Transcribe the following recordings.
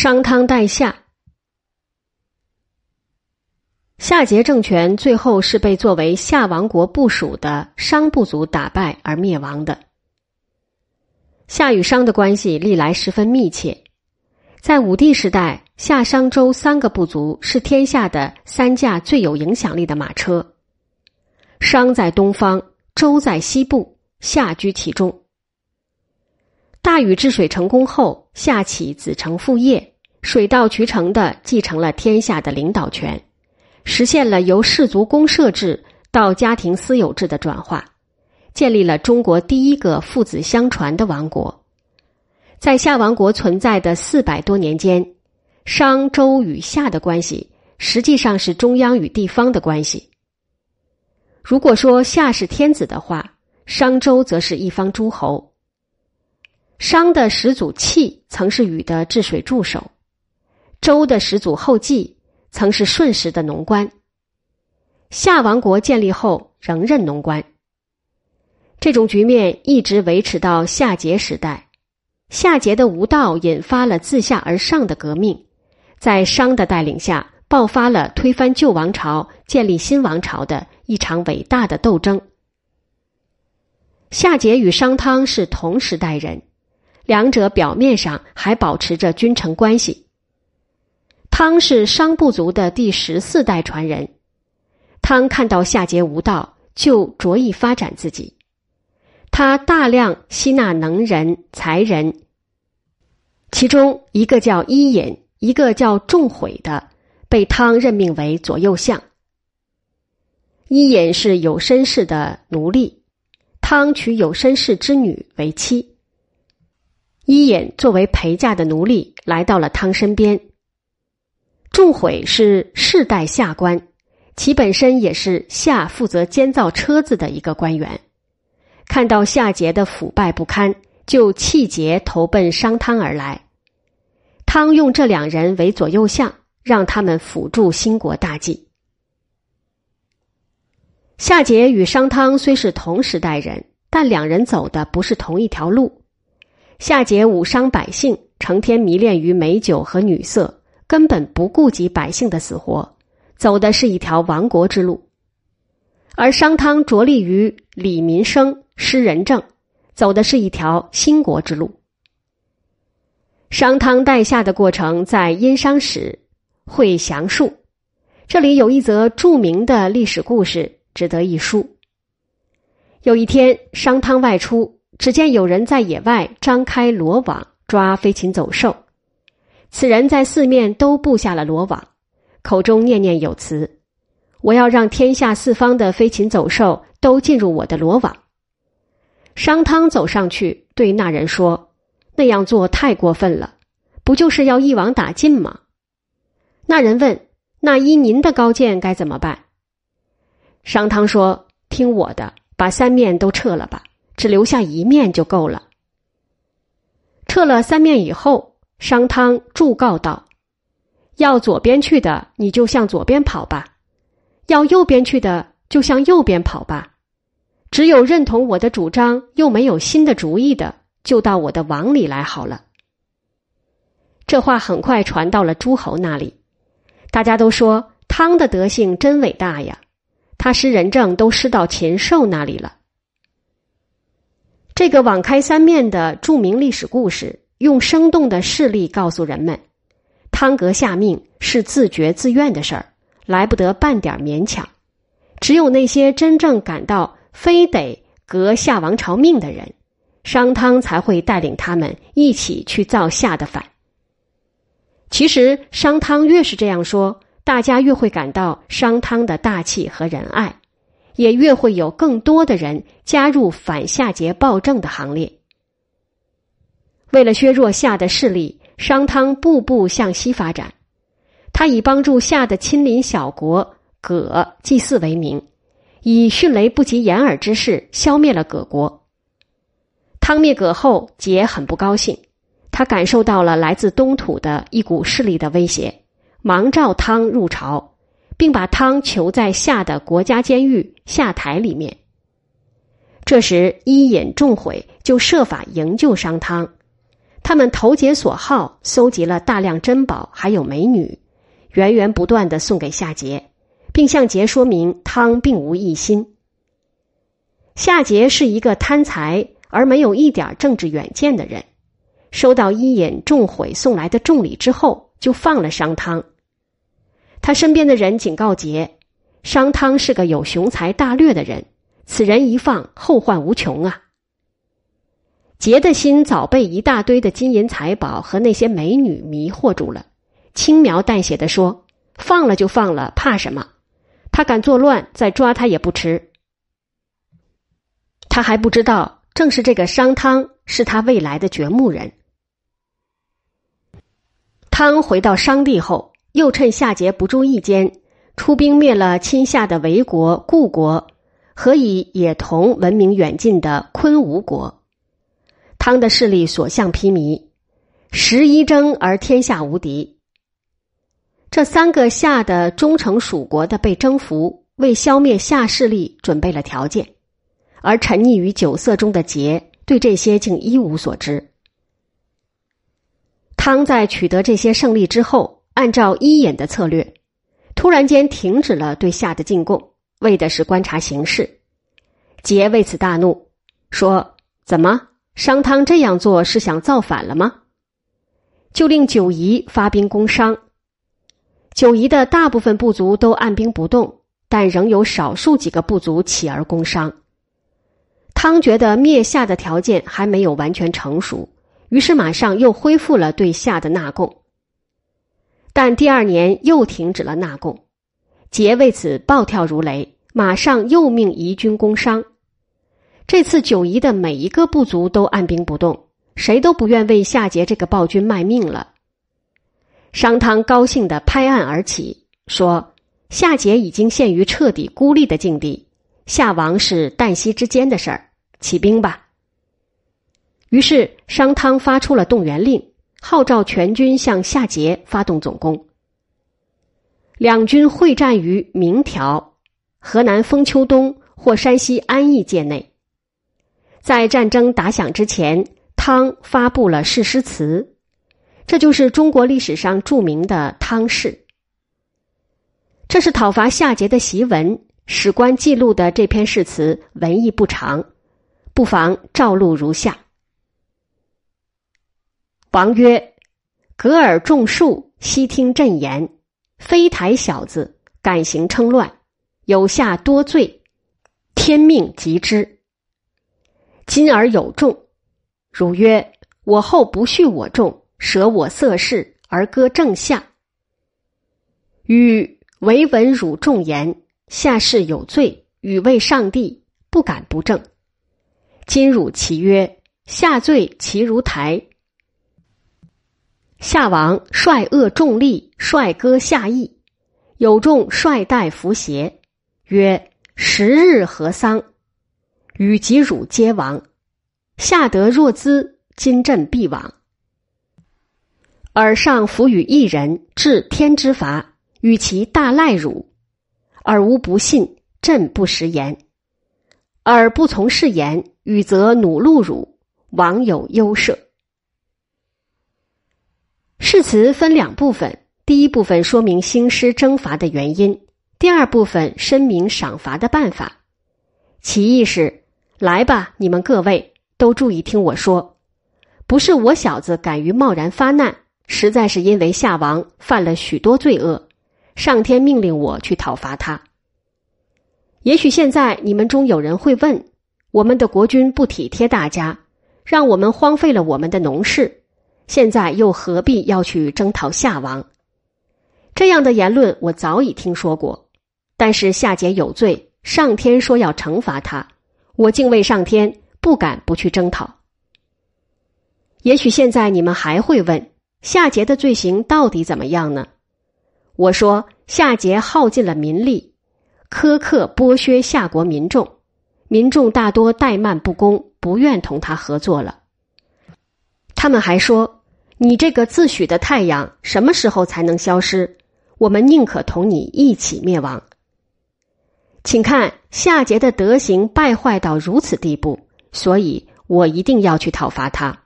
商汤代夏，夏桀政权最后是被作为夏王国部属的商部族打败而灭亡的。夏与商的关系历来十分密切，在武帝时代，夏商周三个部族是天下的三驾最有影响力的马车。商在东方，周在西部，夏居其中。大禹治水成功后，夏启子承父业，水到渠成的继承了天下的领导权，实现了由氏族公社制到家庭私有制的转化，建立了中国第一个父子相传的王国。在夏王国存在的四百多年间，商周与夏的关系实际上是中央与地方的关系。如果说夏是天子的话，商周则是一方诸侯。商的始祖契曾是禹的治水助手，周的始祖后稷曾是舜时的农官。夏王国建立后仍任农官。这种局面一直维持到夏桀时代。夏桀的无道引发了自下而上的革命，在商的带领下，爆发了推翻旧王朝、建立新王朝的一场伟大的斗争。夏桀与商汤是同时代人。两者表面上还保持着君臣关系。汤是商部族的第十四代传人，汤看到夏桀无道，就着意发展自己。他大量吸纳能人才人，其中一个叫伊尹，一个叫仲悔的，被汤任命为左右相。伊尹是有身氏的奴隶，汤娶有身氏之女为妻。伊尹作为陪嫁的奴隶来到了汤身边。仲悔是世代下官，其本身也是夏负责监造车子的一个官员。看到夏桀的腐败不堪，就气节投奔商汤而来。汤用这两人为左右相，让他们辅助兴国大计。夏桀与商汤虽是同时代人，但两人走的不是同一条路。夏桀武伤百姓，成天迷恋于美酒和女色，根本不顾及百姓的死活，走的是一条亡国之路；而商汤着力于理民生、施仁政，走的是一条兴国之路。商汤代夏的过程在《殷商史》会详述，这里有一则著名的历史故事，值得一书。有一天，商汤外出。只见有人在野外张开罗网抓飞禽走兽，此人在四面都布下了罗网，口中念念有词：“我要让天下四方的飞禽走兽都进入我的罗网。”商汤走上去对那人说：“那样做太过分了，不就是要一网打尽吗？”那人问：“那依您的高见该怎么办？”商汤说：“听我的，把三面都撤了吧。”只留下一面就够了。撤了三面以后，商汤祝告道：“要左边去的，你就向左边跑吧；要右边去的，就向右边跑吧。只有认同我的主张又没有新的主意的，就到我的网里来好了。”这话很快传到了诸侯那里，大家都说汤的德性真伟大呀！他施仁政都施到禽兽那里了。这个网开三面的著名历史故事，用生动的事例告诉人们：汤革下命是自觉自愿的事儿，来不得半点勉强。只有那些真正感到非得革夏王朝命的人，商汤才会带领他们一起去造夏的反。其实，商汤越是这样说，大家越会感到商汤的大气和仁爱。也越会有更多的人加入反夏桀暴政的行列。为了削弱夏的势力，商汤步步向西发展。他以帮助夏的亲邻小国葛祭祀为名，以迅雷不及掩耳之势消灭了葛国。汤灭葛后，桀很不高兴，他感受到了来自东土的一股势力的威胁，忙召汤入朝。并把汤囚在夏的国家监狱夏台里面。这时，伊尹仲悔就设法营救商汤，他们投解所好，搜集了大量珍宝，还有美女，源源不断的送给夏桀，并向桀说明汤并无异心。夏桀是一个贪财而没有一点政治远见的人，收到伊尹仲毁送来的重礼之后，就放了商汤。他身边的人警告桀，商汤是个有雄才大略的人，此人一放，后患无穷啊。桀的心早被一大堆的金银财宝和那些美女迷惑住了，轻描淡写的说：“放了就放了，怕什么？他敢作乱，再抓他也不迟。”他还不知道，正是这个商汤是他未来的掘墓人。汤回到商地后，又趁夏桀不注意间，出兵灭了亲夏的韦国、故国和以野铜闻名远近的昆吾国。汤的势力所向披靡，十一征而天下无敌。这三个夏的忠诚属国的被征服，为消灭夏势力准备了条件，而沉溺于酒色中的桀对这些竟一无所知。汤在取得这些胜利之后，按照伊尹的策略，突然间停止了对夏的进贡，为的是观察形势。桀为此大怒，说：“怎么？”商汤这样做是想造反了吗？就令九夷发兵攻商。九夷的大部分部族都按兵不动，但仍有少数几个部族起而攻商。汤觉得灭夏的条件还没有完全成熟，于是马上又恢复了对夏的纳贡。但第二年又停止了纳贡，桀为此暴跳如雷，马上又命夷军攻商。这次九夷的每一个部族都按兵不动，谁都不愿为夏桀这个暴君卖命了。商汤高兴的拍案而起，说：“夏桀已经陷于彻底孤立的境地，夏王是旦夕之间的事儿，起兵吧。”于是商汤发出了动员令，号召全军向夏桀发动总攻。两军会战于明条（河南封丘东或山西安邑界内）。在战争打响之前，汤发布了誓师词，这就是中国历史上著名的汤誓。这是讨伐夏桀的檄文，史官记录的这篇誓词文意不长，不妨照录如下：王曰：“格尔种树，悉听朕言。非台小子，敢行称乱，有下多罪，天命及之。”今而有众，汝曰：“我后不恤我众，舍我色事而割正下。”与唯闻汝众言，下士有罪，与为上帝，不敢不正。今汝其曰：“下罪其如台。”夏王率恶众力，率割下邑，有众率带服邪，曰：“十日何丧？”与及汝皆亡，下得若兹，今朕必亡。尔上弗与一人，治天之罚，与其大赖汝，尔无不信，朕不食言。尔不从是言，与则弩戮汝，王有忧赦。誓词分两部分，第一部分说明兴师征伐的原因，第二部分申明赏罚的办法。其意是。来吧，你们各位都注意听我说，不是我小子敢于贸然发难，实在是因为夏王犯了许多罪恶，上天命令我去讨伐他。也许现在你们中有人会问：我们的国君不体贴大家，让我们荒废了我们的农事，现在又何必要去征讨夏王？这样的言论我早已听说过，但是夏桀有罪，上天说要惩罚他。我敬畏上天，不敢不去征讨。也许现在你们还会问：夏桀的罪行到底怎么样呢？我说，夏桀耗尽了民力，苛刻剥削夏国民众，民众大多怠慢不公，不愿同他合作了。他们还说：“你这个自诩的太阳，什么时候才能消失？我们宁可同你一起灭亡。”请看夏桀的德行败坏到如此地步，所以我一定要去讨伐他。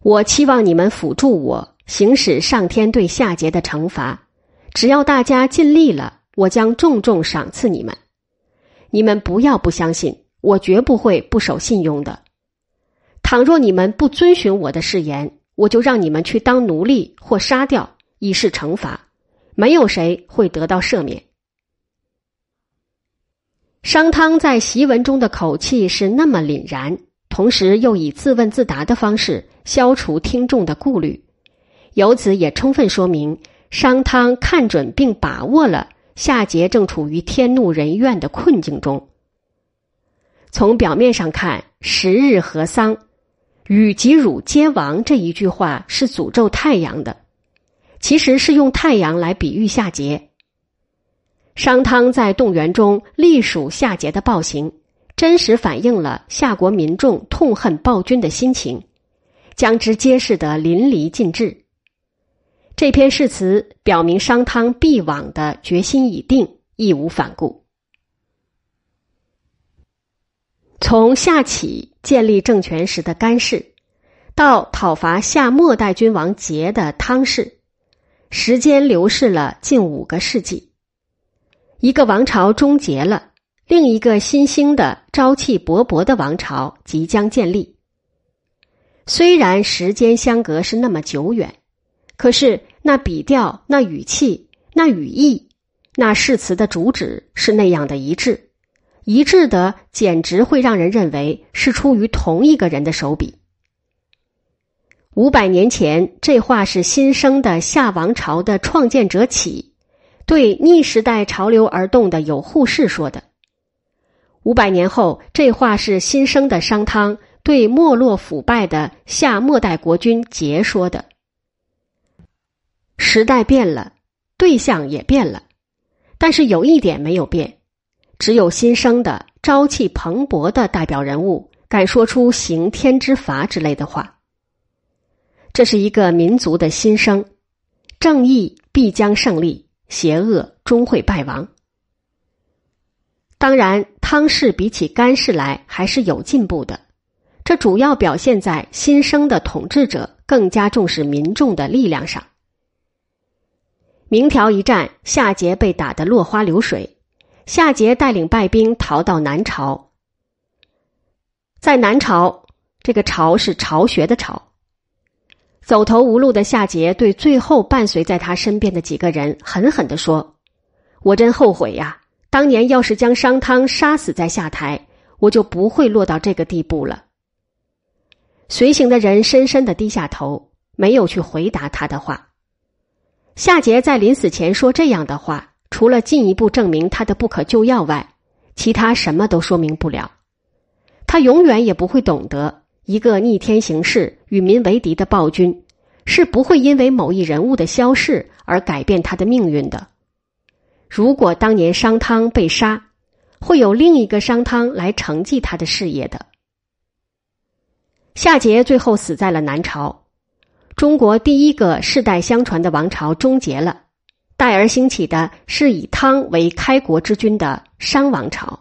我期望你们辅助我行使上天对夏桀的惩罚。只要大家尽力了，我将重重赏赐你们。你们不要不相信，我绝不会不守信用的。倘若你们不遵循我的誓言，我就让你们去当奴隶或杀掉，以示惩罚。没有谁会得到赦免。商汤在檄文中的口气是那么凛然，同时又以自问自答的方式消除听众的顾虑，由此也充分说明商汤看准并把握了夏桀正处于天怒人怨的困境中。从表面上看，“十日和丧，与及汝皆亡”这一句话是诅咒太阳的，其实是用太阳来比喻夏桀。商汤在动员中隶属夏桀的暴行，真实反映了夏国民众痛恨暴君的心情，将之揭示得淋漓尽致。这篇誓词表明商汤必亡的决心已定，义无反顾。从夏启建立政权时的干氏，到讨伐夏末代君王桀的汤氏，时间流逝了近五个世纪。一个王朝终结了，另一个新兴的、朝气勃勃的王朝即将建立。虽然时间相隔是那么久远，可是那笔调、那语气、那语义、那誓词的主旨是那样的一致，一致的简直会让人认为是出于同一个人的手笔。五百年前，这话是新生的夏王朝的创建者启。对逆时代潮流而动的有护士说的。五百年后，这话是新生的商汤对没落腐败的夏末代国君桀说的。时代变了，对象也变了，但是有一点没有变，只有新生的朝气蓬勃的代表人物敢说出刑天之罚之类的话。这是一个民族的新生，正义必将胜利。邪恶终会败亡。当然，汤氏比起干氏来还是有进步的，这主要表现在新生的统治者更加重视民众的力量上。明条一战，夏桀被打得落花流水，夏桀带领败兵逃到南朝，在南朝，这个“朝”是巢穴的“巢”。走投无路的夏桀对最后伴随在他身边的几个人狠狠的说：“我真后悔呀！当年要是将商汤杀死在下台，我就不会落到这个地步了。”随行的人深深的低下头，没有去回答他的话。夏桀在临死前说这样的话，除了进一步证明他的不可救药外，其他什么都说明不了。他永远也不会懂得。一个逆天行事、与民为敌的暴君，是不会因为某一人物的消逝而改变他的命运的。如果当年商汤被杀，会有另一个商汤来承继他的事业的。夏桀最后死在了南朝，中国第一个世代相传的王朝终结了，代而兴起的是以汤为开国之君的商王朝。